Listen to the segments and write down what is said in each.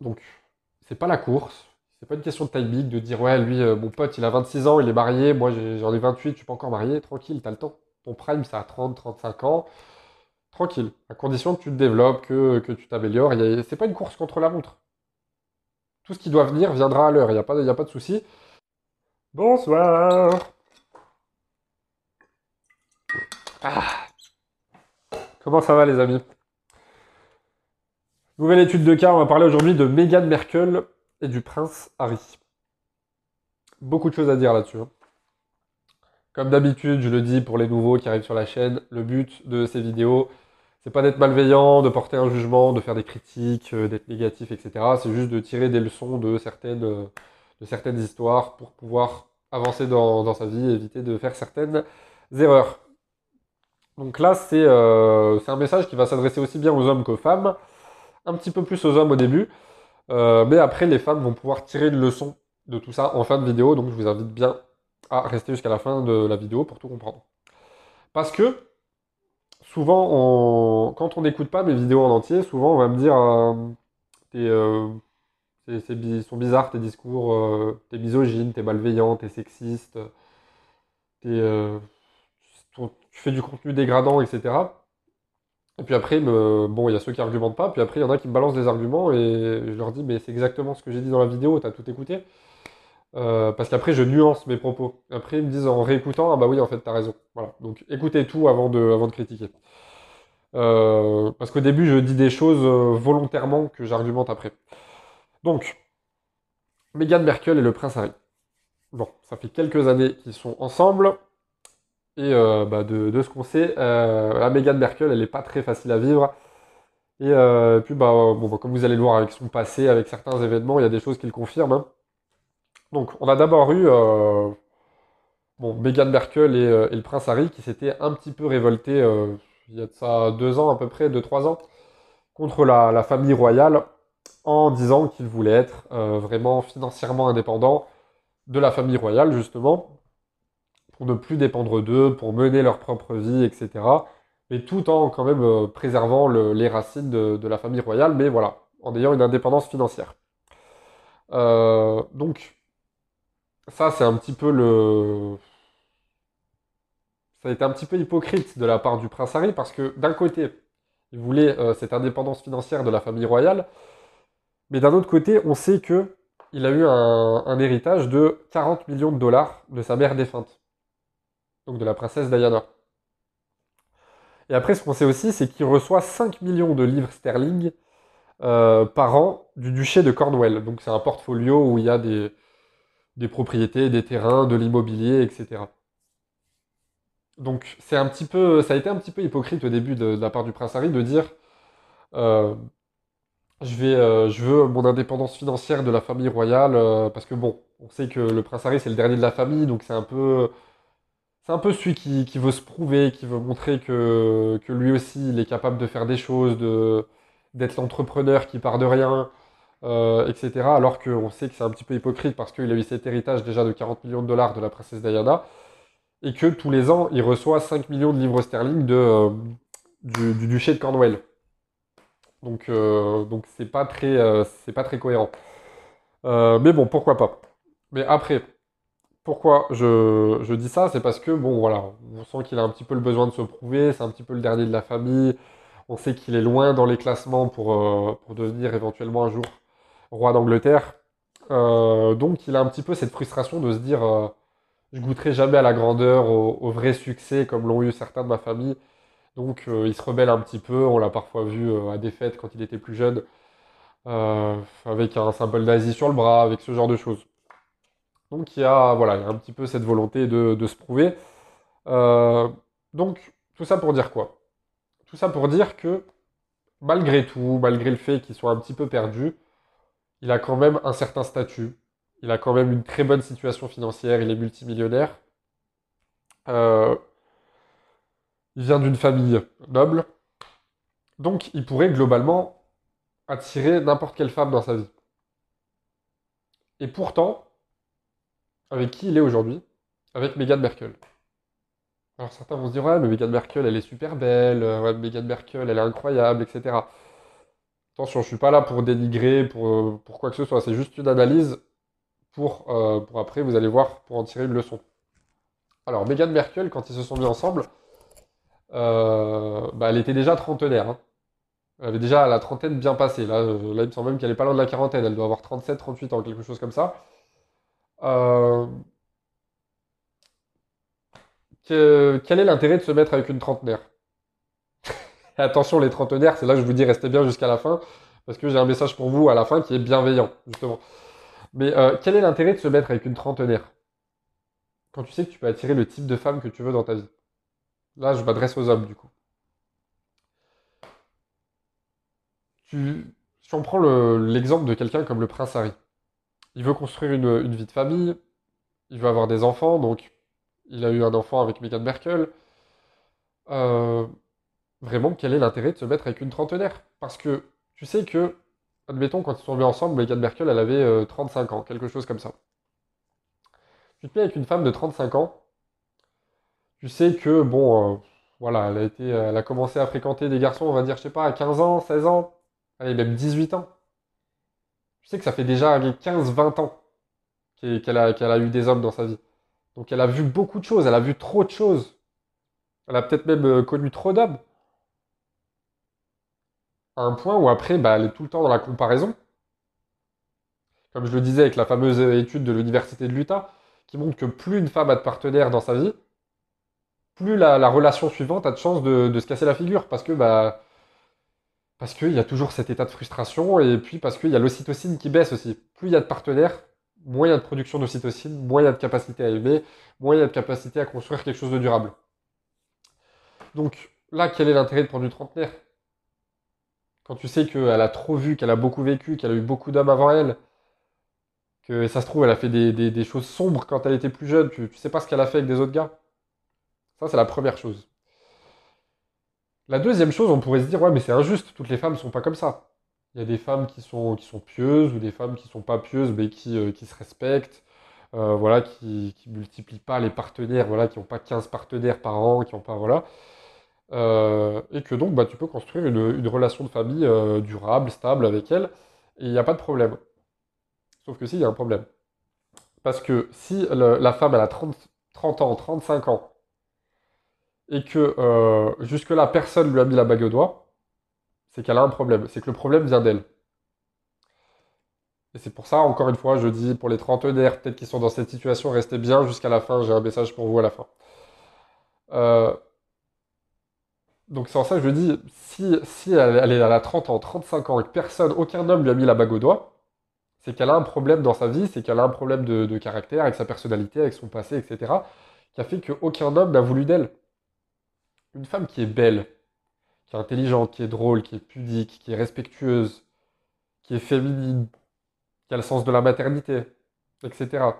Donc, c'est pas la course. C'est pas une question de timing, de dire, ouais, lui, euh, mon pote, il a 26 ans, il est marié, moi j'en ai 28, je suis pas encore marié, tranquille, t'as le temps. Ton prime, c'est à 30, 35 ans. Tranquille, à condition que tu te développes, que, tu t'améliores. C'est pas une course contre la montre. Tout ce qui doit venir viendra à l'heure, il n'y a, pas a pas de souci. Bonsoir. Ah. Comment ça va les amis? Nouvelle étude de cas, on va parler aujourd'hui de Meghan Merkel et du prince Harry. Beaucoup de choses à dire là-dessus. hein. Comme d'habitude, je le dis pour les nouveaux qui arrivent sur la chaîne, le but de ces vidéos, c'est pas d'être malveillant, de porter un jugement, de faire des critiques, euh, d'être négatif, etc. C'est juste de tirer des leçons de certaines, euh, histoires pour pouvoir avancer dans, sa vie et éviter de faire certaines erreurs. Donc là, euh, c'est un message qui va s'adresser aussi bien aux hommes qu'aux femmes, un petit peu plus aux hommes au début, euh, mais après, les femmes vont pouvoir tirer une leçon de tout ça en fin de vidéo, donc je vous invite bien à rester jusqu'à la fin de la vidéo pour tout comprendre. Parce que souvent, quand on n'écoute pas mes vidéos en entier, souvent on va me dire euh, t'es, euh, ils sont bizarres tes discours, euh, t'es misogyne, t'es malveillant, t'es sexiste, t'es, euh, tu fais du contenu dégradant, etc. Et puis après, bon, il y a ceux qui argumentent pas, puis après, il y en a qui me balancent des arguments et je leur dis, mais c'est exactement ce que j'ai dit dans la vidéo, t'as tout écouté. Euh, parce qu'après, je nuance mes propos. Après, ils me disent en réécoutant, ah bah oui, en fait, t'as raison. Voilà. Donc, écoutez tout avant de, avant de critiquer. Euh, parce qu'au début, je dis des choses euh, volontairement que j'argumente après. Donc, Meghan Merkel et le prince Harry. Bon, ça fait quelques années qu'ils sont ensemble. Et euh, bah, de, ce qu'on sait, euh, la Meghan Merkel, elle n'est pas très facile à vivre. Et euh, puis, bah, bah, comme vous allez le voir avec son passé, avec certains événements, il y a des choses qui le confirment. hein. Donc, on a d'abord eu bon, Meghan Merkel et, le prince Harry qui s'étaient un petit peu révoltés il y a deux ans à peu près, deux, trois ans, contre la, famille royale en disant qu'ils voulaient être vraiment financièrement indépendants de la famille royale, justement, pour ne plus dépendre d'eux, pour mener leur propre vie, etc. Mais tout en quand même euh, préservant le- les racines de, la famille royale, mais voilà, en ayant une indépendance financière. Euh, donc, ça, c'est un petit peu le. Ça a été un petit peu hypocrite de la part du prince Harry parce que d'un côté, il voulait euh, cette indépendance financière de la famille royale, mais d'un autre côté, on sait que il a eu un héritage de 40 millions de dollars de sa mère défunte, donc de la princesse Diana. Et après, ce qu'on sait aussi, c'est qu'il reçoit 5 millions de livres sterling euh, par an du duché de Cornwall. Donc c'est un portfolio où il y a des, propriétés, des terrains, de l'immobilier, etc. Donc c'est un petit peu, ça a été un petit peu hypocrite au début de, la part du prince Harry de dire euh, je euh, je veux mon indépendance financière de la famille royale parce que bon, on sait que le prince Harry c'est le dernier de la famille, donc c'est un peu, c'est un peu celui qui, veut se prouver, qui veut montrer que, lui aussi il est capable de faire des choses, d'être l'entrepreneur qui part de rien, euh, etc. Alors qu'on sait que c'est un petit peu hypocrite parce qu'il a eu cet héritage déjà de 40 millions de dollars de la princesse Diana et que tous les ans, il reçoit 5 millions de livres sterling de, euh, du, du duché de Cornwall. Donc, euh, donc c'est pas pas très cohérent. Mais bon, pourquoi pas. Mais après, pourquoi je, dis ça? C'est parce que, bon, voilà, on sent qu'il a un petit peu le besoin de se prouver, c'est un petit peu le dernier de la famille, on sait qu'il est loin dans les classements pour, euh, devenir éventuellement un jour roi d'Angleterre. Euh, donc il a un petit peu cette frustration de se dire euh, je goûterai jamais à la grandeur, au, vrai succès comme l'ont eu certains de ma famille. Donc il se rebelle un petit peu, on l'a parfois vu à des fêtes quand il était plus jeune, avec un symbole nazi sur le bras, avec ce genre de choses. Donc il y a, voilà, il y a un petit peu cette volonté de, se prouver. Euh, donc tout ça pour dire quoi? Tout ça pour dire que malgré tout, malgré le fait qu'il soit un petit peu perdu, il a quand même un certain statut. Il a quand même une très bonne situation financière. Il est multimillionnaire. Euh, il vient d'une famille noble. Donc, il pourrait globalement attirer n'importe quelle femme dans sa vie. Et pourtant, avec qui il est aujourd'hui? Avec Meghan Merkel. Alors certains vont se dire, ouais, mais Meghan Merkel, elle est super belle. euh, Ouais, Meghan Merkel, elle est incroyable, etc. Attention, je suis pas là pour dénigrer, pour, pour quoi que ce soit. C'est juste une analyse pour, pour après, vous allez voir, pour en tirer une leçon. Alors, Meghan Merkel, quand ils se sont mis ensemble, bah, elle était déjà trentenaire. Hein. Elle avait déjà la trentaine bien passée. Là, euh, là il me semble même qu'elle n'est pas loin de la quarantaine. Elle doit avoir 37, 38 ans, quelque chose comme ça. Euh, quel est l'intérêt de se mettre avec une trentenaire Attention, les trentenaires, c'est là que je vous dis restez bien jusqu'à la fin, parce que j'ai un message pour vous à la fin qui est bienveillant, justement. Mais euh, quel est l'intérêt de se mettre avec une trentenaire Quand tu sais que tu peux attirer le type de femme que tu veux dans ta vie? Là, je m'adresse aux hommes, du coup. si on prend l'exemple de quelqu'un comme le prince Harry, il veut construire une, vie de famille, il veut avoir des enfants, donc il a eu un enfant avec Meghan Merkel. Euh, vraiment, quel est l'intérêt de se mettre avec une trentenaire? Parce que tu sais que, admettons, quand ils sont venus ensemble, Meghan Merkel, elle avait 35 euh, ans, quelque chose comme ça. Tu te mets avec une femme de 35 ans, tu sais que, bon, euh, voilà, elle a, été, elle a commencé à fréquenter des garçons, on va dire, je sais pas, à 15 ans, 16 ans, allez, même 18 ans. Je sais que ça fait déjà 15-20 ans qu'elle a, a eu des hommes dans sa vie. Donc elle a vu beaucoup de choses, elle a vu trop de choses. Elle a peut-être même euh, connu trop d'hommes. À un point où après, bah, elle est tout le temps dans la comparaison. Comme je le disais avec la fameuse étude de l'Université de l'Utah, qui montre que plus une femme a de partenaires dans sa vie, plus la, relation suivante a de chance de, de, se casser la figure. Parce que bah, parce qu'il y a toujours cet état de frustration et puis parce qu'il y a l'ocytocine qui baisse aussi. Plus il y a de partenaires, moins il y a de production d'ocytocine, moins il y a de capacité à aimer, moins il y a de capacité à construire quelque chose de durable. Donc là, quel est l'intérêt de prendre une trentenaire? Quand tu sais qu'elle a trop vu, qu'elle a beaucoup vécu, qu'elle a eu beaucoup d'hommes avant elle, que ça se trouve, elle a fait des, choses sombres quand elle était plus jeune, tu, tu sais pas ce qu'elle a fait avec des autres gars? Ça, c'est la première chose. La deuxième chose, on pourrait se dire, ouais, mais c'est injuste, toutes les femmes ne sont pas comme ça. Il y a des femmes qui sont, pieuses ou des femmes qui ne sont pas pieuses, mais qui, euh, se respectent, euh, voilà, qui ne multiplient pas les partenaires, voilà, qui n'ont pas 15 partenaires par an, qui n'ont pas, voilà. Euh, et que donc, bah, tu peux construire une, relation de famille durable, stable avec elle, et il n'y a pas de problème. Sauf que si, il y a un problème. Parce que si la femme, elle a 30, 30 ans, 35 ans, et que euh, jusque-là, personne lui a mis la bague au doigt, c'est qu'elle a un problème. C'est que le problème vient d'elle. Et c'est pour ça, encore une fois, je dis pour les trentenaires, peut-être qui sont dans cette situation, restez bien jusqu'à la fin. J'ai un message pour vous à la fin. Euh, donc c'est en ça que je dis, si, si elle, est à la 30 ans, 35 ans, et que personne, aucun homme lui a mis la bague au doigt, c'est qu'elle a un problème dans sa vie, c'est qu'elle a un problème de, de, caractère, avec sa personnalité, avec son passé, etc., qui a fait qu'aucun homme n'a voulu d'elle une femme qui est belle, qui est intelligente, qui est drôle, qui est pudique, qui est respectueuse, qui est féminine, qui a le sens de la maternité, etc.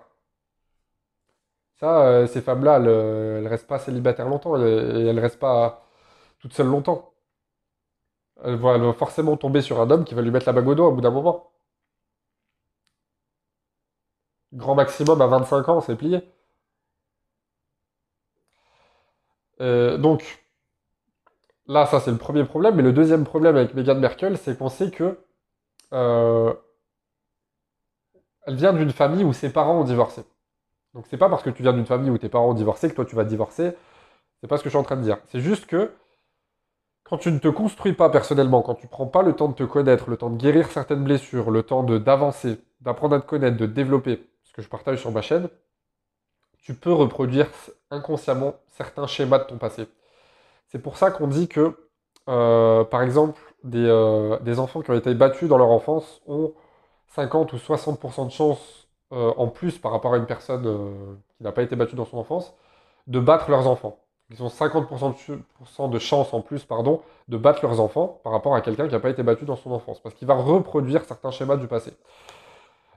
Ça, euh, ces femmes-là, elles, ne restent pas célibataires longtemps et elles ne restent pas toutes seules longtemps. Elles vont, forcément tomber sur un homme qui va lui mettre la bague au doigt au bout d'un moment. Grand maximum à 25 ans, c'est plié. Euh, donc, là, ça c'est le premier problème. Mais le deuxième problème avec Meghan Merkel, c'est qu'on sait que euh, elle vient d'une famille où ses parents ont divorcé. Donc c'est pas parce que tu viens d'une famille où tes parents ont divorcé que toi tu vas divorcer. C'est pas ce que je suis en train de dire. C'est juste que quand tu ne te construis pas personnellement, quand tu prends pas le temps de te connaître, le temps de guérir certaines blessures, le temps d'avancer, d'apprendre à te connaître, de développer, ce que je partage sur ma chaîne, tu peux reproduire inconsciemment certains schémas de ton passé. C'est pour ça qu'on dit que, euh, par exemple, euh, des, enfants qui ont été battus dans leur enfance ont 50 ou 60% de chance euh, en plus par rapport à une personne qui n'a pas été battue dans son enfance de battre leurs enfants. Ils ont 50% de chance en plus de battre leurs enfants par rapport à quelqu'un qui n'a pas été battu dans son enfance. Parce qu'il va reproduire certains schémas du passé.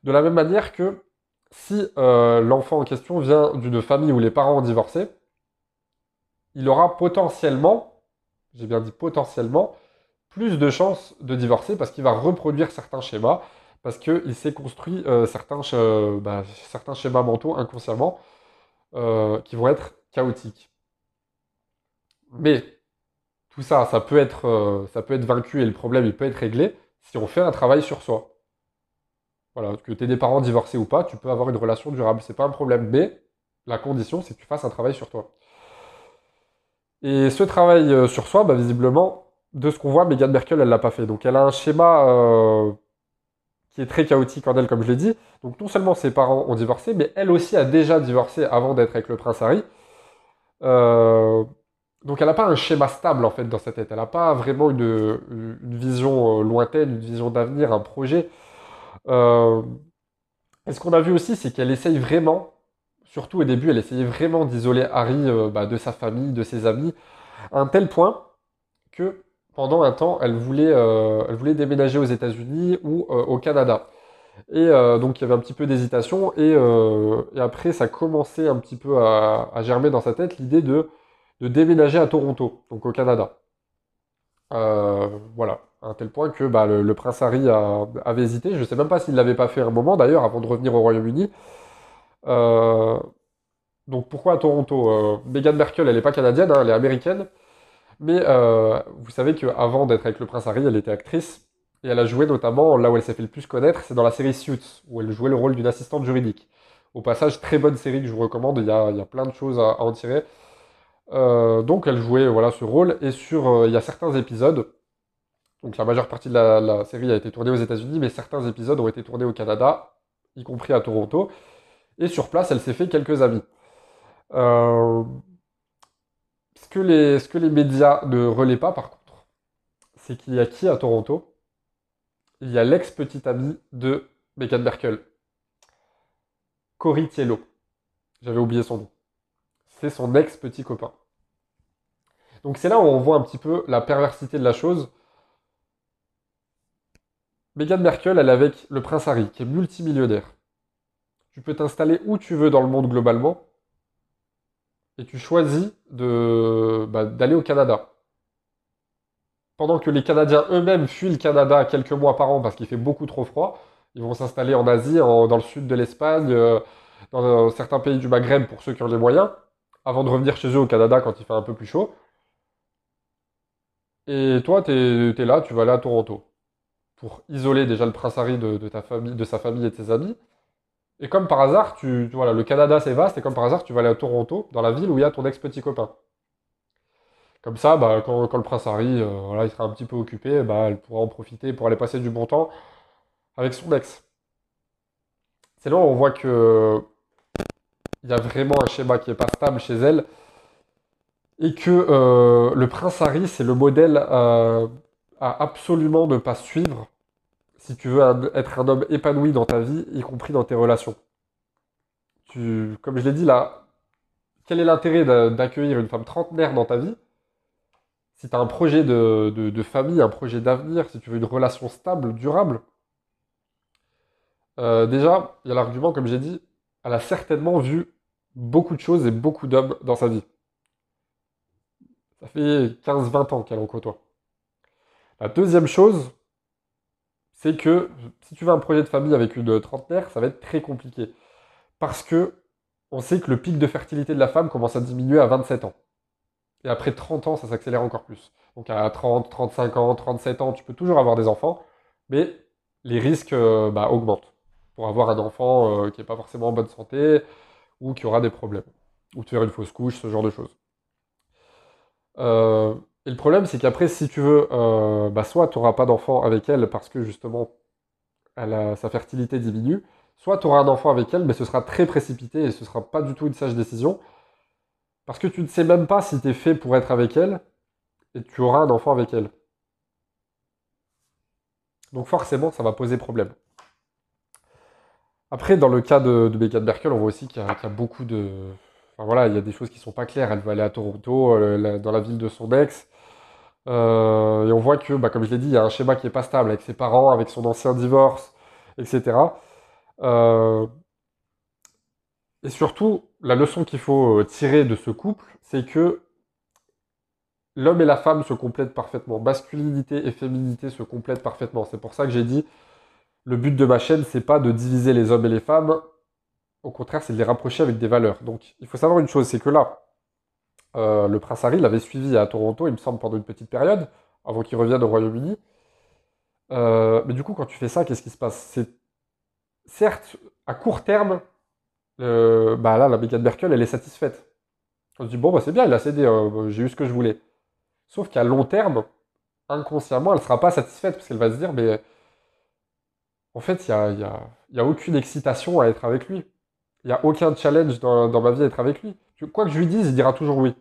De la même manière que si l'enfant en question vient d'une famille où les parents ont divorcé, il aura potentiellement, j'ai bien dit potentiellement, plus de chances de divorcer parce qu'il va reproduire certains schémas, parce qu'il s'est construit euh, certains, bah, certains schémas mentaux inconsciemment euh, qui vont être chaotiques. Mais tout ça, ça peut, être, euh, ça peut être vaincu et le problème, il peut être réglé si on fait un travail sur soi. Voilà, que tu aies des parents divorcés ou pas, tu peux avoir une relation durable, c'est pas un problème. Mais la condition, c'est que tu fasses un travail sur toi. Et ce travail euh, sur soi, bah, visiblement, de ce qu'on voit, Meghan Merkel, elle l'a pas fait. Donc elle a un schéma euh, qui est très chaotique en elle, comme je l'ai dit. Donc non seulement ses parents ont divorcé, mais elle aussi a déjà divorcé avant d'être avec le prince Harry. Euh, donc elle n'a pas un schéma stable en fait dans sa tête. Elle n'a pas vraiment une, une vision lointaine, une vision d'avenir, un projet. Euh, et ce qu'on a vu aussi, c'est qu'elle essaye vraiment, surtout au début, elle essayait vraiment d'isoler Harry euh, bah, de sa famille, de ses amis, à un tel point que pendant un temps, elle voulait, euh, déménager aux États-Unis ou au Canada. Et donc il y avait un petit peu d'hésitation, et, après ça commençait un petit peu à, germer dans sa tête l'idée de, de déménager à Toronto, donc au Canada. voilà à un tel point que bah, le, prince Harry avait hésité. Je ne sais même pas s'il ne l'avait pas fait un moment d'ailleurs avant de revenir au Royaume-Uni. Euh, donc pourquoi à Toronto euh, Meghan Merkel, elle n'est pas canadienne, hein, elle est américaine. Mais euh, vous savez qu'avant d'être avec le prince Harry, elle était actrice. Et elle a joué notamment, là où elle s'est fait le plus connaître, c'est dans la série Suits, où elle jouait le rôle d'une assistante juridique. Au passage, très bonne série que je vous recommande, il y a, plein de choses à, en tirer. donc elle jouait voilà, ce rôle, et sur, il y a certains épisodes donc la majeure partie de la, série a été tournée aux États-Unis, mais certains épisodes ont été tournés au Canada, y compris à Toronto. Et sur place, elle s'est fait quelques amis. Euh, ce, que les, médias ne relaient pas, par contre, c'est qu'il y a qui à Toronto? Il y a l'ex-petite amie de Meghan Merkel, Cory Tiello. J'avais oublié son nom. C'est son ex-petit copain. Donc c'est là où on voit un petit peu la perversité de la chose Meghan Merkel, elle est avec le prince Harry, qui est multimillionnaire. Tu peux t'installer où tu veux dans le monde globalement, et tu choisis bah, d'aller au Canada. Pendant que les Canadiens eux-mêmes fuient le Canada quelques mois par an parce qu'il fait beaucoup trop froid, ils vont s'installer en Asie, dans le sud de l'Espagne, euh, dans certains pays du Maghreb pour ceux qui ont les moyens, avant de revenir chez eux au Canada quand il fait un peu plus chaud. Et toi, tu es là, tu vas aller à Toronto pour isoler déjà le prince Harry de, de sa famille et de ses amis. Et comme par hasard, tu, voilà, le Canada c'est vaste, et comme par hasard, tu vas aller à Toronto, dans la ville où il y a ton ex-petit copain. Comme ça, bah, quand, le prince Harry euh, il sera un petit peu occupé, bah, elle pourra en profiter pour aller passer du bon temps avec son ex. C'est là où on voit que il y a vraiment un schéma qui n'est pas stable chez elle, et que euh, le prince Harry, c'est le modèle euh, à absolument ne pas suivre si tu veux être un homme épanoui dans ta vie, y compris dans tes relations. Tu, comme je l'ai dit là, quel est l'intérêt d'accueillir une femme trentenaire dans ta vie? Si tu as un projet de, famille, un projet d'avenir, si tu veux une relation stable, durable euh, Déjà, il y a l'argument, comme j'ai dit, elle a certainement vu beaucoup de choses et beaucoup d'hommes dans sa vie. Ça fait 15-20 ans qu'elle en côtoie. La deuxième chose, c'est que si tu veux un projet de famille avec une trentenaire, ça va être très compliqué. Parce que on sait que le pic de fertilité de la femme commence à diminuer à 27 ans. Et après 30 ans, ça s'accélère encore plus. Donc à 30, 35 ans, 37 ans, tu peux toujours avoir des enfants, mais les risques euh, bah, augmentent pour avoir un enfant euh, qui n'est pas forcément en bonne santé ou qui aura des problèmes. Ou tu faire une fausse couche, ce genre de choses. Euh, et le problème, c'est qu'après, si tu veux, euh, bah, soit tu n'auras pas d'enfant avec elle parce que justement, sa fertilité diminue, soit tu auras un enfant avec elle, mais ce sera très précipité et ce sera pas du tout une sage décision. Parce que tu ne sais même pas si tu es fait pour être avec elle et tu auras un enfant avec elle. Donc forcément, ça va poser problème. Après, dans le cas de, de Meghan Merkel, on voit aussi qu'il y, a beaucoup de, voilà, il y a des choses qui sont pas claires. Elle veut aller à Toronto, euh, dans la ville de son ex. Euh, et on voit que, bah, comme je l'ai dit, il y a un schéma qui est pas stable avec ses parents, avec son ancien divorce, etc. Euh, et surtout, la leçon qu'il faut tirer de ce couple, c'est que l'homme et la femme se complètent parfaitement. Masculinité et féminité se complètent parfaitement. C'est pour ça que j'ai dit, le but de ma chaîne, c'est pas de diviser les hommes et les femmes, au contraire, c'est de les rapprocher avec des valeurs. Donc, il faut savoir une chose, c'est que là, euh, le prince Harry l'avait suivi à Toronto, il me semble, pendant une petite période, avant qu'il revienne au Royaume-Uni. Euh, mais du coup, quand tu fais ça, qu'est-ce qui se passe? Certes, à court terme, euh, bah là, la Meghan Merkel, elle est satisfaite. On se dit, bon, bah, c'est bien, il a cédé, euh, j'ai eu ce que je voulais. Sauf qu'à long terme, inconsciemment, elle ne sera pas satisfaite parce qu'elle va se dire, mais en fait, il n'y a aucune excitation à être avec lui. Il n'y a aucun challenge dans, ma vie à être avec lui. Quoi que je lui dise, il dira toujours oui.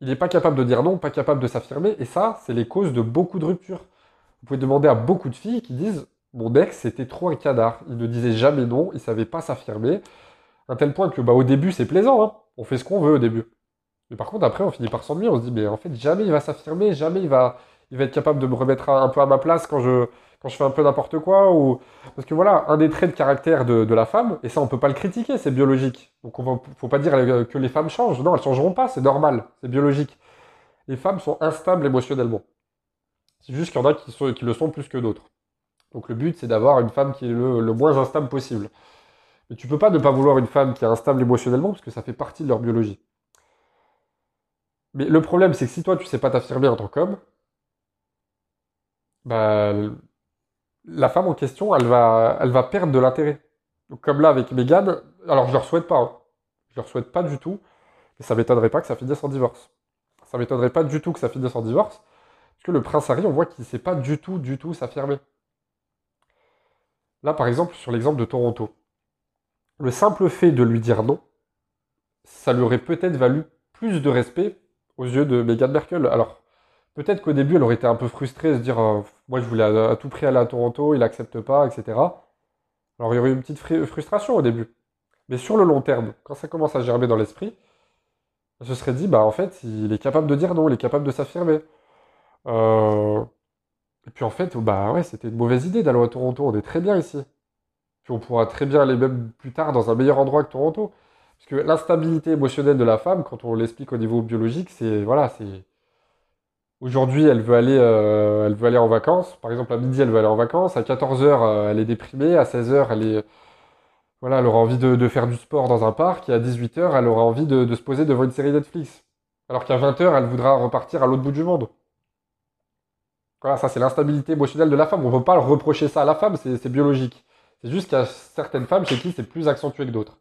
Il n'est pas capable de dire non, pas capable de s'affirmer, et ça, c'est les causes de beaucoup de ruptures. Vous pouvez demander à beaucoup de filles qui disent Mon ex, c'était trop un cadar. Il ne disait jamais non, il savait pas s'affirmer. À tel point que, bah, au début, c'est plaisant, hein. on fait ce qu'on veut au début. Mais par contre, après, on finit par s'ennuyer, on se dit Mais en fait, jamais il va s'affirmer, jamais il va, il va être capable de me remettre un peu à ma place quand je, quand je fais un peu n'importe quoi. Ou... Parce que voilà, un des traits de caractère de, la femme, et ça on peut pas le critiquer, c'est biologique. Donc on va, faut pas dire que les femmes changent. Non, elles changeront pas, c'est normal, c'est biologique. Les femmes sont instables émotionnellement. C'est juste qu'il y en a qui, sont, qui le sont plus que d'autres. Donc le but c'est d'avoir une femme qui est le, le, moins instable possible. Mais tu peux pas ne pas vouloir une femme qui est instable émotionnellement parce que ça fait partie de leur biologie. Mais le problème c'est que si toi tu sais pas t'affirmer en tant qu'homme, bah, la femme en question, elle va, perdre de l'intérêt. Comme là avec Meghan, alors je leur souhaite pas, hein. je leur souhaite pas du tout, mais ça m'étonnerait pas que ça finisse en divorce. Ça m'étonnerait pas du tout que ça finisse en divorce, parce que le prince Harry, on voit qu'il sait pas du tout, du tout s'affirmer. Là, par exemple, sur l'exemple de Toronto, le simple fait de lui dire non, ça lui aurait peut-être valu plus de respect aux yeux de Meghan Merkel. Alors, Peut-être qu'au début, elle aurait été un peu frustrée, se dire euh, Moi, je voulais à, tout prix aller à Toronto, il n'accepte pas, etc. Alors, il y aurait eu une petite frustration au début. Mais sur le long terme, quand ça commence à germer dans l'esprit, elle se serait dit Bah, en fait, il est capable de dire non, il est capable de s'affirmer. Euh, et puis, en fait, bah ouais, c'était une mauvaise idée d'aller à Toronto, on est très bien ici. Puis, on pourra très bien aller même plus tard dans un meilleur endroit que Toronto. Parce que l'instabilité émotionnelle de la femme, quand on l'explique au niveau biologique, c'est. Voilà, c'est Aujourd'hui, elle veut aller, euh, elle veut aller en vacances. Par exemple, à midi, elle veut aller en vacances. À 14h, euh, elle est déprimée. À 16h, elle est, voilà, elle aura envie de, faire du sport dans un parc. Et à 18h, elle aura envie de, se poser devant une série Netflix. Alors qu'à 20h, elle voudra repartir à l'autre bout du monde. Voilà, ça, c'est l'instabilité émotionnelle de la femme. On ne peut pas reprocher ça à la femme, c'est biologique. C'est juste qu'il y a certaines femmes chez qui c'est plus accentué que d'autres.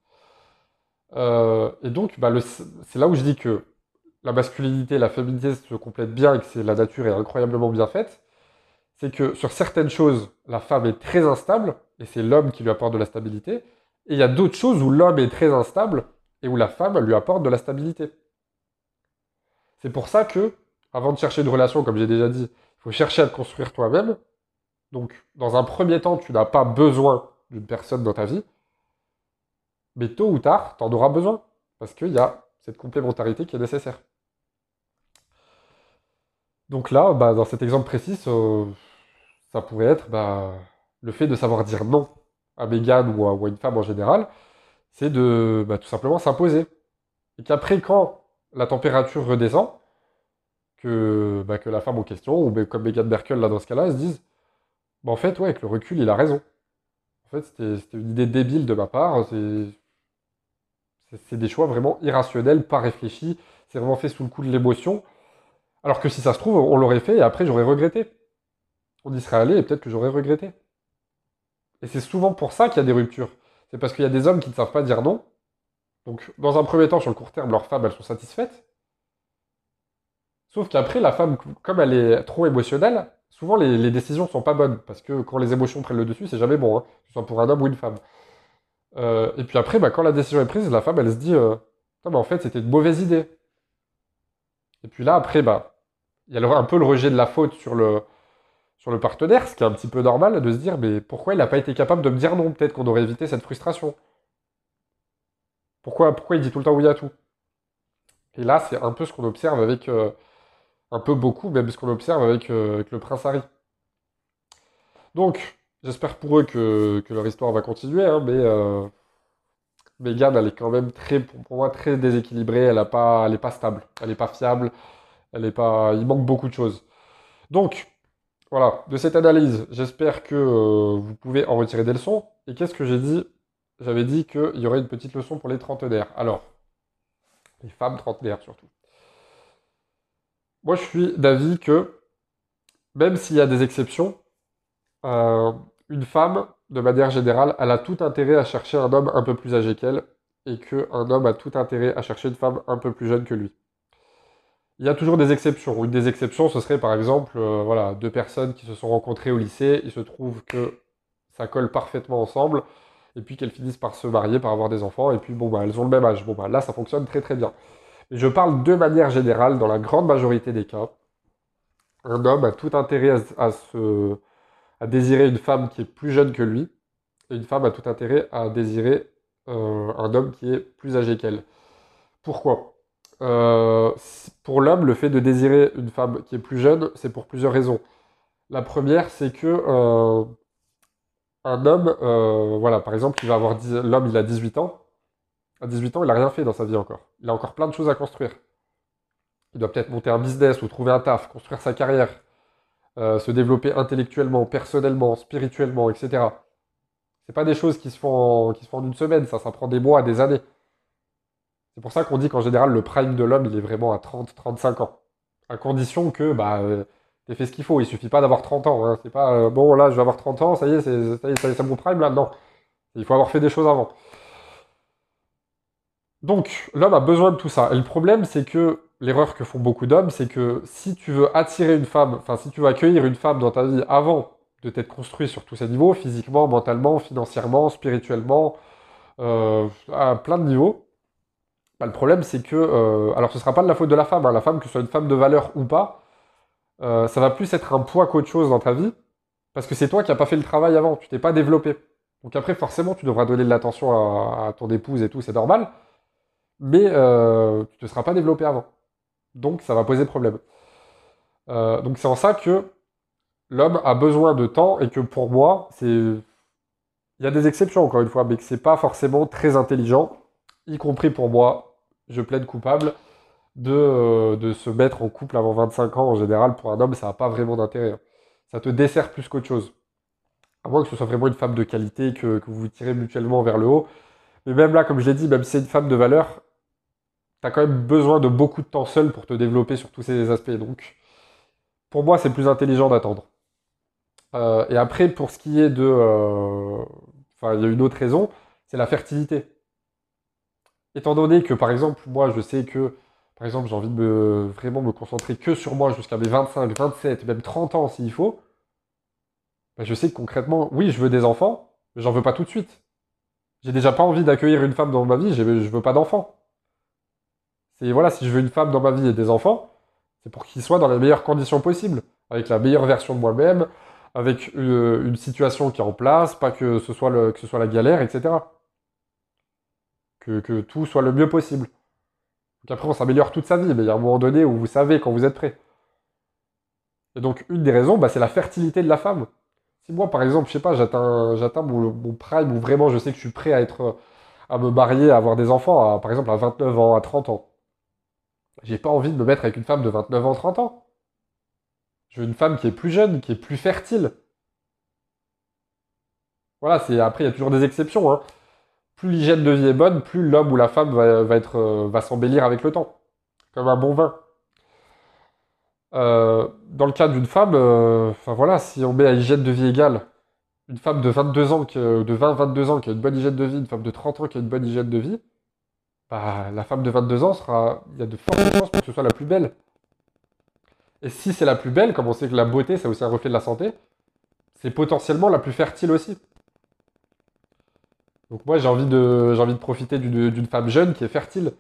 Euh, et donc, bah, c'est là où je dis que la masculinité et la féminité se complètent bien et que la nature est incroyablement bien faite, c'est que sur certaines choses, la femme est très instable et c'est l'homme qui lui apporte de la stabilité. Et il y a d'autres choses où l'homme est très instable et où la femme lui apporte de la stabilité. C'est pour ça que, avant de chercher une relation, comme j'ai déjà dit, il faut chercher à te construire toi-même. Donc, dans un premier temps, tu n'as pas besoin d'une personne dans ta vie, mais tôt ou tard, tu en auras besoin, parce qu'il y a cette complémentarité qui est nécessaire. Donc là, bah, dans cet exemple précis, ça pourrait être bah, le fait de savoir dire non à Megan ou à, une femme en général, c'est de bah, tout simplement s'imposer. Et qu'après, quand la température redescend, que, que la femme en question, ou comme Megan Merkel là dans ce cas-là, se disent en fait, ouais, avec le recul, il a raison. En fait, c'était une idée débile de ma part. C'est des choix vraiment irrationnels, pas réfléchis. C'est vraiment fait sous le coup de l'émotion. Alors que si ça se trouve, on l'aurait fait et après j'aurais regretté. On y serait allé et peut-être que j'aurais regretté. Et c'est souvent pour ça qu'il y a des ruptures. C'est parce qu'il y a des hommes qui ne savent pas dire non. Donc, dans un premier temps, sur le court terme, leurs femmes, elles sont satisfaites. Sauf qu'après, la femme, comme elle est trop émotionnelle, souvent les, décisions sont pas bonnes. Parce que quand les émotions prennent le dessus, c'est jamais bon, hein, que ce soit pour un homme ou une femme. Euh, et puis après, bah, quand la décision est prise, la femme, elle se dit euh, Non, mais en fait, c'était une mauvaise idée. Et puis là, après, bah, il y a un peu le rejet de la faute sur le, sur le partenaire, ce qui est un petit peu normal de se dire, mais pourquoi il n'a pas été capable de me dire non? Peut-être qu'on aurait évité cette frustration. Pourquoi, pourquoi il dit tout le temps oui à tout? Et là, c'est un peu ce qu'on observe avec, euh, un peu beaucoup, même ce qu'on observe avec, euh, le prince Harry. Donc, j'espère pour eux que, leur histoire va continuer, hein, mais euh, Meghan, elle est quand même très, pour moi, très déséquilibrée, elle n'est pas, pas stable, elle n'est pas fiable. Elle est pas, il manque beaucoup de choses. Donc, voilà, de cette analyse, j'espère que euh, vous pouvez en retirer des leçons. Et qu'est-ce que j'ai dit? J'avais dit qu'il y aurait une petite leçon pour les trentenaires. Alors, les femmes trentenaires surtout. Moi, je suis d'avis que même s'il y a des exceptions, euh, une femme, de manière générale, elle a tout intérêt à chercher un homme un peu plus âgé qu'elle, et qu'un homme a tout intérêt à chercher une femme un peu plus jeune que lui. Il y a toujours des exceptions. Une des exceptions, ce serait par exemple euh, voilà, deux personnes qui se sont rencontrées au lycée, il se trouve que ça colle parfaitement ensemble, et puis qu'elles finissent par se marier, par avoir des enfants, et puis bon, bah, elles ont le même âge. Bon, bah, là, ça fonctionne très très bien. Mais je parle de manière générale, dans la grande majorité des cas, un homme a tout intérêt à, désirer une femme qui est plus jeune que lui, et une femme a tout intérêt à désirer euh, un homme qui est plus âgé qu'elle. Pourquoi? Euh, Pour l'homme, le fait de désirer une femme qui est plus jeune, c'est pour plusieurs raisons. La première, c'est que euh, un homme, voilà, par exemple, il va avoir l'homme, il a 18 ans. À 18 ans, il n'a rien fait dans sa vie encore. Il a encore plein de choses à construire. Il doit peut-être monter un business ou trouver un taf, construire sa carrière, se développer intellectuellement, personnellement, spirituellement, etc. C'est pas des choses qui se font en, qui se font en une semaine, ça, ça prend des mois, des années. C'est pour ça qu'on dit qu'en général, le prime de l'homme, il est vraiment à 30-35 ans. À condition que, bah, euh, fait ce qu'il faut. Il suffit pas d'avoir 30 ans. Hein. C'est pas, euh, bon, là, je vais avoir 30 ans, ça y est, c'est, ça y est, c'est mon prime, là. Non. Il faut avoir fait des choses avant. Donc, l'homme a besoin de tout ça. Et le problème, c'est que l'erreur que font beaucoup d'hommes, c'est que si tu veux attirer une femme, enfin, si tu veux accueillir une femme dans ta vie avant de t'être construit sur tous ces niveaux, physiquement, mentalement, financièrement, spirituellement, euh, à plein de niveaux. Bah, le problème, c'est que, euh, alors ce ne sera pas de la faute de la femme, hein. la femme, que ce soit une femme de valeur ou pas, euh, ça va plus être un poids qu'autre chose dans ta vie, parce que c'est toi qui n'as pas fait le travail avant, tu t'es pas développé. Donc après, forcément, tu devras donner de l'attention à, ton épouse et tout, c'est normal, mais tu ne te seras pas développé avant. Donc ça va poser problème. donc c'est en ça que l'homme a besoin de temps et que pour moi, c'est. Il y a des exceptions encore une fois, mais que c'est pas forcément très intelligent, y compris pour moi, je plaide coupable, de, euh, de se mettre en couple avant 25 ans en général. Pour un homme, ça n'a pas vraiment d'intérêt. Ça te dessert plus qu'autre chose. À moins que ce soit vraiment une femme de qualité, que, que vous vous tirez mutuellement vers le haut. Mais même là, comme je l'ai dit, même si c'est une femme de valeur, tu as quand même besoin de beaucoup de temps seul pour te développer sur tous ces aspects. Donc, pour moi, c'est plus intelligent d'attendre. Euh, et après, pour ce qui est de... Euh, enfin, il y a une autre raison, c'est la fertilité. Étant donné que, par exemple, moi, je sais que, par exemple, j'ai envie de me, vraiment me concentrer que sur moi jusqu'à mes 25, 27, même 30 ans s'il faut, ben, je sais que concrètement, oui, je veux des enfants, mais j'en veux pas tout de suite. J'ai déjà pas envie d'accueillir une femme dans ma vie, je veux pas d'enfants. C'est voilà, si je veux une femme dans ma vie et des enfants, c'est pour qu'ils soient dans les meilleures conditions possibles, avec la meilleure version de moi-même, avec euh, une, situation qui est en place, pas que ce soit la galère, etc. Que, tout soit le mieux possible. Donc après, on s'améliore toute sa vie, mais il y a un moment donné où vous savez quand vous êtes prêt. Et donc, une des raisons, bah, c'est la fertilité de la femme. Si moi, par exemple, je sais pas, j'atteins, j'atteins mon, mon, prime où vraiment je sais que je suis prêt à être, à me marier, à avoir des enfants, par exemple à 29 ans, à 30 ans. J'ai pas envie de me mettre avec une femme de 29 ans, 30 ans. Je veux une femme qui est plus jeune, qui est plus fertile. Voilà, c'est après il y a toujours des exceptions. Hein. Plus l'hygiène de vie est bonne, plus l'homme ou la femme euh, va s'embellir avec le temps, comme un bon vin. Euh, dans le cas d'une femme, euh, enfin voilà, si on met à hygiène de vie égale, une femme de 22 ans, de 20-22 ans qui a une bonne hygiène de vie, une femme de 30 ans qui a une bonne hygiène de vie, bah, la femme de 22 ans sera, il y a de fortes chances que ce soit la plus belle. Et si c'est la plus belle, comme on sait que la beauté, c'est aussi un reflet de la santé, c'est potentiellement la plus fertile aussi. Donc moi, j'ai envie de, j'ai envie de profiter d'une femme jeune qui est fertile,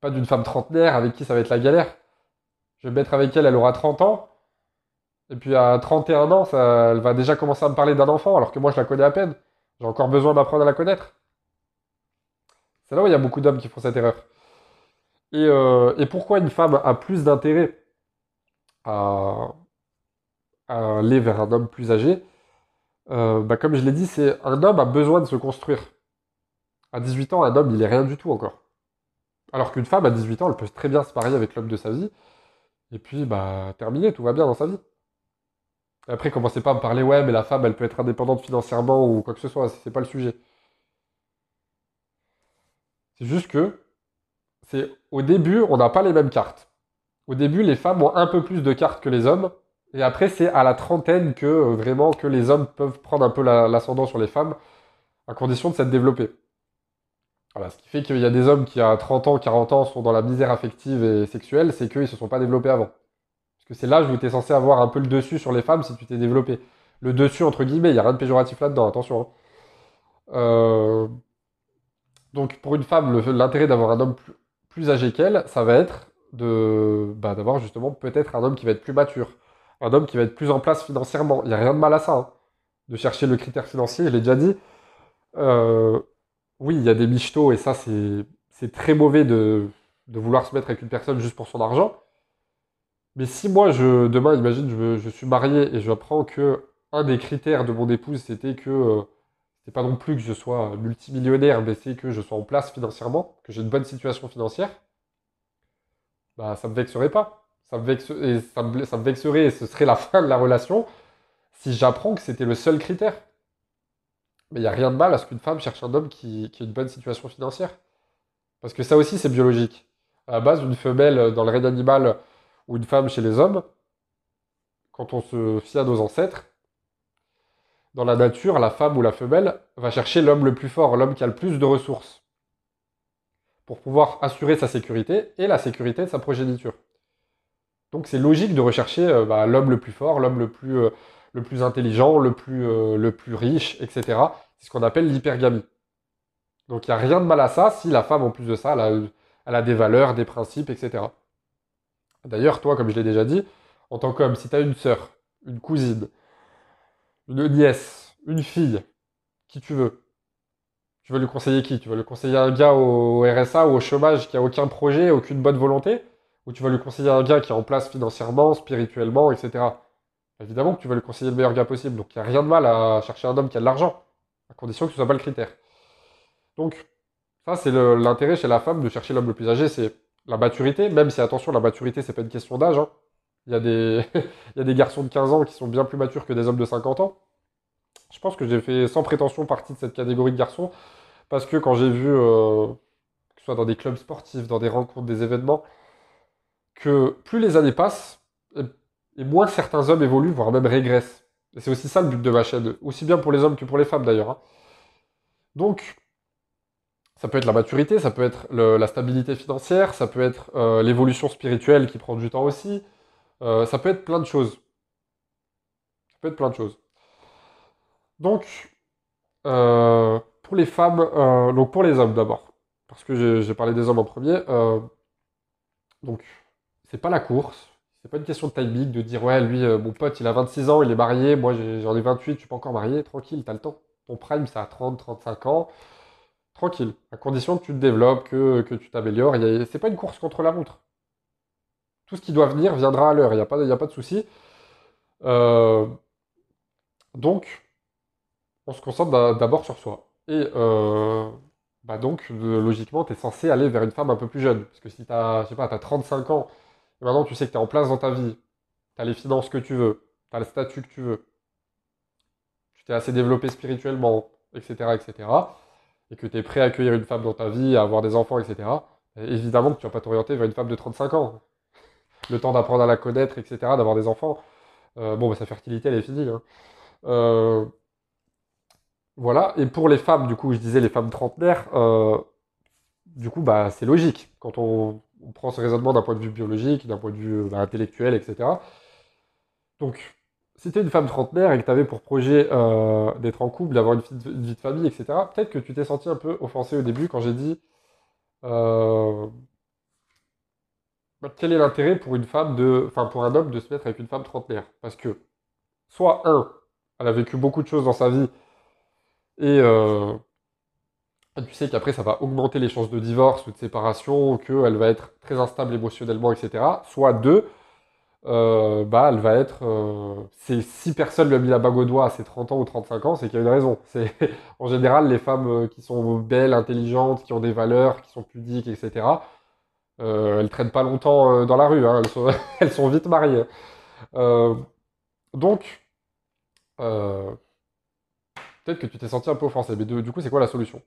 pas d'une femme trentenaire avec qui ça va être la galère. Je vais me mettre avec elle, elle aura 30 ans, et puis à 31 ans, elle va déjà commencer à me parler d'un enfant, alors que moi, je la connais à peine. J'ai encore besoin d'apprendre à la connaître. C'est là où il y a beaucoup d'hommes qui font cette erreur. Et, euh, pourquoi une femme a plus d'intérêt à, aller vers un homme plus âgé, euh, bah, comme je l'ai dit, c'est un homme a besoin de se construire. À 18 ans, un homme, il est rien du tout encore. Alors qu'une femme, à 18 ans, elle peut très bien se marier avec l'homme de sa vie, et puis, bah, terminer, tout va bien dans sa vie. après, commencez pas à me parler, ouais, mais la femme, elle peut être indépendante financièrement ou quoi que ce soit, c'est pas le sujet. C'est juste que, c'est au début, on n'a pas les mêmes cartes. Au début, les femmes ont un peu plus de cartes que les hommes, Et après, c'est à la trentaine que euh, vraiment que les hommes peuvent prendre un peu l'ascendant sur les femmes, à condition de s'être développés. Voilà, ce qui fait qu'il y a des hommes qui, à 30 ans, 40 ans, sont dans la misère affective et sexuelle, c'est qu'ils ne se sont pas développés avant. Parce que c'est l'âge où tu es censé avoir un peu le dessus sur les femmes si tu t'es développé. Le dessus, entre guillemets, il n'y a rien de péjoratif là-dedans, attention. Hein. Euh, donc pour une femme, l'intérêt d'avoir un homme plus, âgé qu'elle, ça va être de bah, d'avoir justement peut-être un homme qui va être plus mature, un homme qui va être plus en place financièrement. Il n'y a rien de mal à ça, hein, de chercher le critère financier, je l'ai déjà dit. Euh, oui, il y a des michetots et ça, c'est très mauvais de, vouloir se mettre avec une personne juste pour son argent. Mais si moi, je, demain, imagine, je, suis marié et j'apprends que un des critères de mon épouse, c'était que euh, c'est pas non plus que je sois multimillionnaire, mais c'est que je sois en place financièrement, que j'ai une bonne situation financière, bah ça me vexerait pas. Ça me, ça me, vexerait et ce serait la fin de la relation si j'apprends que c'était le seul critère. Mais il n'y a rien de mal à ce qu'une femme cherche un homme qui, qui a une bonne situation financière. Parce que ça aussi, c'est biologique. À la base, une femelle dans le règne animal ou une femme chez les hommes, quand on se fie à nos ancêtres, dans la nature, la femme ou la femelle va chercher l'homme le plus fort, l'homme qui a le plus de ressources, pour pouvoir assurer sa sécurité et la sécurité de sa progéniture. Donc c'est logique de rechercher euh, bah, l'homme le plus fort, l'homme le plus, euh, le plus intelligent, le plus, euh, riche, etc. C'est ce qu'on appelle l'hypergamie. Donc il n'y a rien de mal à ça si la femme, en plus de ça, elle a, des valeurs, des principes, etc. D'ailleurs, toi, comme je l'ai déjà dit, en tant qu'homme, si tu as une sœur, une cousine, une nièce, une fille, qui tu veux. Tu veux lui conseiller qui? Tu veux lui conseiller un gars au RSA ou au chômage qui a aucun projet, aucune bonne volonté? Ou tu vas lui conseiller un gars qui est en place financièrement, spirituellement, etc. Évidemment que tu vas lui conseiller le meilleur gars possible. Donc il n'y a rien de mal à chercher un homme qui a de l'argent, à condition que ce soit pas le critère. Donc, ça, c'est l'intérêt chez la femme de chercher l'homme le plus âgé, c'est la maturité, même si attention, la maturité, c'est pas une question d'âge. Hein. Il y, a des, garçons de 15 ans qui sont bien plus matures que des hommes de 50 ans. Je pense que j'ai fait sans prétention partie de cette catégorie de garçons, parce que quand j'ai vu, euh, que ce soit dans des clubs sportifs, dans des rencontres, des événements, que plus les années passent, moins certains hommes évoluent, voire même régressent. Et c'est aussi ça le but de ma chaîne, aussi bien pour les hommes que pour les femmes d'ailleurs. Hein. Donc, ça peut être la maturité, ça peut être la stabilité financière, ça peut être euh, l'évolution spirituelle qui prend du temps aussi, euh, ça peut être plein de choses. Ça peut être plein de choses. Donc, euh, pour les femmes, donc pour les hommes d'abord, parce que j'ai parlé des hommes en premier. donc, c'est pas la course, c'est pas une question de timing, de dire ouais, lui, mon pote, il a 26 ans, il est marié, moi j'en ai 28, je suis pas encore marié, tranquille, t'as le temps. Ton prime, c'est à 30, 35 ans, tranquille, à condition que tu te développes, que, que tu t'améliores. C'est pas une course contre la montre. Tout ce qui doit venir viendra à l'heure, il n'y a, pas, a pas de souci. Euh, donc, on se concentre d'abord sur soi. Et euh, bah donc, logiquement, tu es censé aller vers une femme un peu plus jeune. Parce que si tu as, pas, as 35 ans, maintenant tu sais que tu es en place dans ta vie, tu as les finances que tu veux, tu as le statut que tu veux, tu t'es assez développé spirituellement, etc., etc., et que tu es prêt à accueillir une femme dans ta vie, à avoir des enfants, etc., évidemment que tu vas pas t'orienter vers une femme de 35 ans le temps d'apprendre à la connaître, etc., d'avoir des enfants. Euh, bon, bah, sa fertilité, elle est finie. Hein. Euh, voilà. Et pour les femmes, du coup, je disais les femmes trentenaires, euh, du coup, bah, c'est logique. Quand on, prend ce raisonnement d'un point de vue biologique, d'un point de vue bah, intellectuel, etc. Donc, si tu es une femme trentenaire et que tu avais pour projet d'être en couple, d'avoir une, vie de famille, etc., peut-être que tu t'es senti un peu offensé au début quand j'ai dit bah, quel est l'intérêt pour une femme de, enfin pour un homme de se mettre avec une femme trentenaire? Parce que soit un, elle a vécu beaucoup de choses dans sa vie et euh, tu sais qu'après ça va augmenter les chances de divorce ou de séparation, qu'elle va être très instable émotionnellement, etc. Soit deux, euh, bah elle va être, euh, si personne lui a mis la bague au doigt à ses 30 ans ou 35 ans, c'est qu'il y a une raison. C'est en général les femmes qui sont belles, intelligentes, qui ont des valeurs, qui sont pudiques, etc euh, elles traînent pas longtemps euh, dans la rue, hein. elles, sont, vite mariées. Euh, donc, peut-être que tu t'es senti un peu offensé, mais du coup, c'est quoi la solution?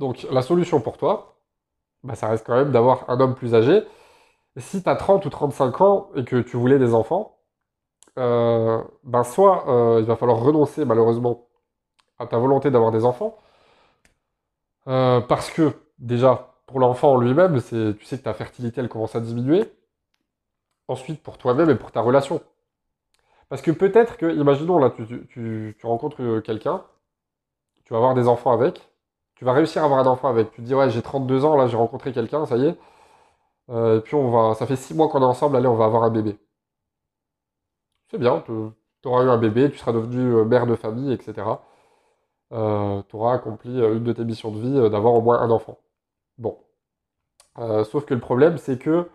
Donc, la solution pour toi, bah, ça reste quand même d'avoir un homme plus âgé. si tu as 30 ou 35 ans et que tu voulais des enfants, euh, ben soit euh, il va falloir renoncer malheureusement à ta volonté d'avoir des enfants, euh, parce que déjà pour l'enfant en lui-même, tu sais que ta fertilité elle commence à diminuer. Ensuite pour toi-même et pour ta relation. Parce que peut-être que, imaginons là, tu rencontres quelqu'un, tu vas avoir des enfants avec, tu vas réussir à avoir un enfant avec. Tu te dis ouais j'ai 32 ans, là j'ai rencontré quelqu'un, ça y est. Euh, et puis on va, ça fait 6 mois qu'on est ensemble, allez on va avoir un bébé. C'est bien, tu auras eu un bébé, tu seras devenu euh, mère de famille, etc. tu auras accompli euh, une de tes missions de vie, euh, d'avoir au moins un enfant. Bon. Euh, sauf que le problème, c'est que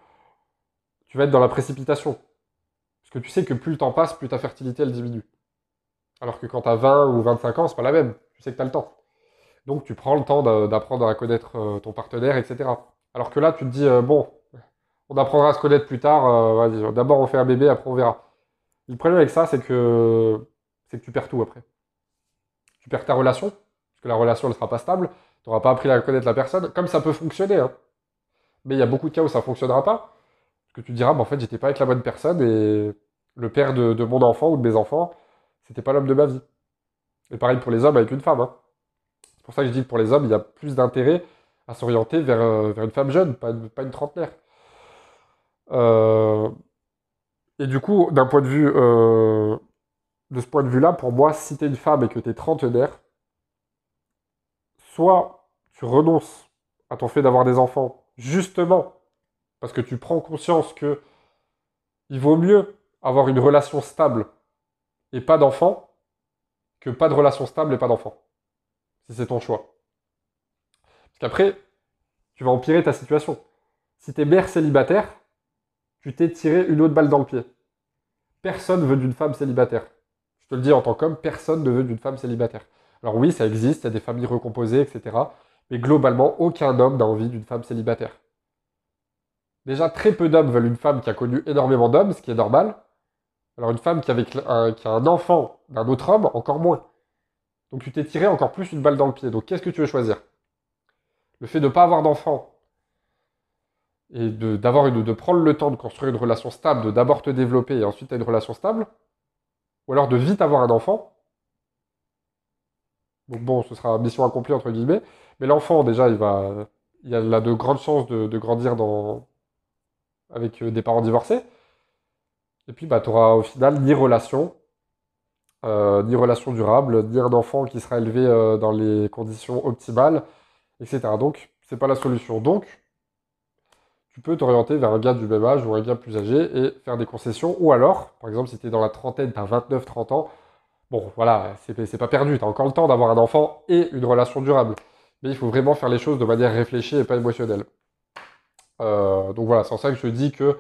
tu vas être dans la précipitation. Parce que tu sais que plus le temps passe, plus ta fertilité, elle diminue. Alors que quand tu as 20 ou 25 ans, c'est pas la même. Tu sais que tu as le temps. Donc tu prends le temps d'a- d'apprendre à connaître euh, ton partenaire, etc. Alors que là, tu te dis, euh, bon, on apprendra à se connaître plus tard, euh, d'abord on fait un bébé, après on verra. Le problème avec ça, c'est que que tu perds tout après. Tu perds ta relation, parce que la relation ne sera pas stable, tu n'auras pas appris à connaître la personne, comme ça peut fonctionner. hein. Mais il y a beaucoup de cas où ça ne fonctionnera pas, parce que tu diras, bah, en fait, j'étais pas avec la bonne personne, et le père de, de mon enfant ou de mes enfants, c'était pas l'homme de ma vie. Et pareil pour les hommes avec une femme. hein. C'est pour ça que je dis que pour les hommes, il y a plus d'intérêt à s'orienter vers, euh, vers une femme jeune, pas une, trentenaire. Euh, et du coup, d'un point de vue, euh, de ce point de vue-là, pour moi, si t'es une femme et que t'es trentenaire, soit tu renonces à ton fait d'avoir des enfants, justement, parce que tu prends conscience que il vaut mieux avoir une relation stable et pas d'enfants que pas de relation stable et pas d'enfants. Si c'est ton choix. Parce qu'après, tu vas empirer ta situation. Si t'es mère célibataire, tu t'es tiré une autre balle dans le pied. Personne veut d'une femme célibataire. Je te le dis en tant qu'homme, personne ne veut d'une femme célibataire. Alors oui, ça existe, il y a des familles recomposées, etc. Mais globalement, aucun homme n'a envie d'une femme célibataire. Déjà, très peu d'hommes veulent une femme qui a connu énormément d'hommes, ce qui est normal. Alors une femme qui a un enfant d'un autre homme, encore moins. Donc tu t'es tiré encore plus une balle dans le pied. Donc qu'est-ce que tu veux choisir? Le fait de ne pas avoir d'enfant et de, d'avoir une, de prendre le temps de construire une relation stable, de d'abord te développer et ensuite as une relation stable, ou alors de vite avoir un enfant. Donc bon, ce sera mission accomplie entre guillemets, mais l'enfant déjà, il va, il a de grandes chances de, grandir dans, avec euh, des parents divorcés. Et puis bah, tu auras au final ni relation, euh, ni relation durable, ni un enfant qui sera élevé euh, dans les conditions optimales, etc. Donc c'est pas la solution. Donc tu peux t'orienter vers un gars du même âge ou un gars plus âgé et faire des concessions. Ou alors, par exemple, si tu es dans la trentaine, tu as 29-30 ans, bon, voilà, c'est pas perdu, tu as encore le temps d'avoir un enfant et une relation durable. Mais il faut vraiment faire les choses de manière réfléchie et pas émotionnelle. Euh, donc voilà, c'est en ça que je dis que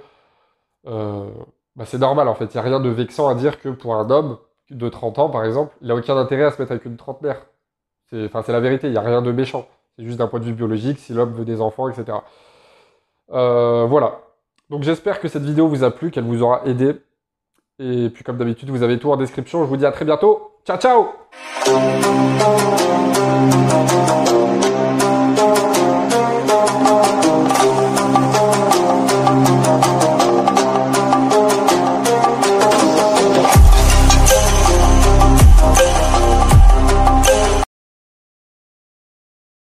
bah, c'est normal en fait. Il n'y a rien de vexant à dire que pour un homme de 30 ans, par exemple, il n'a aucun intérêt à se mettre avec une trentenaire. C'est enfin, c'est la vérité, il n'y a rien de méchant. C'est juste d'un point de vue biologique, si l'homme veut des enfants, etc. Euh, voilà. Donc j'espère que cette vidéo vous a plu, qu'elle vous aura aidé. Et puis comme d'habitude, vous avez tout en description. Je vous dis à très bientôt. Ciao ciao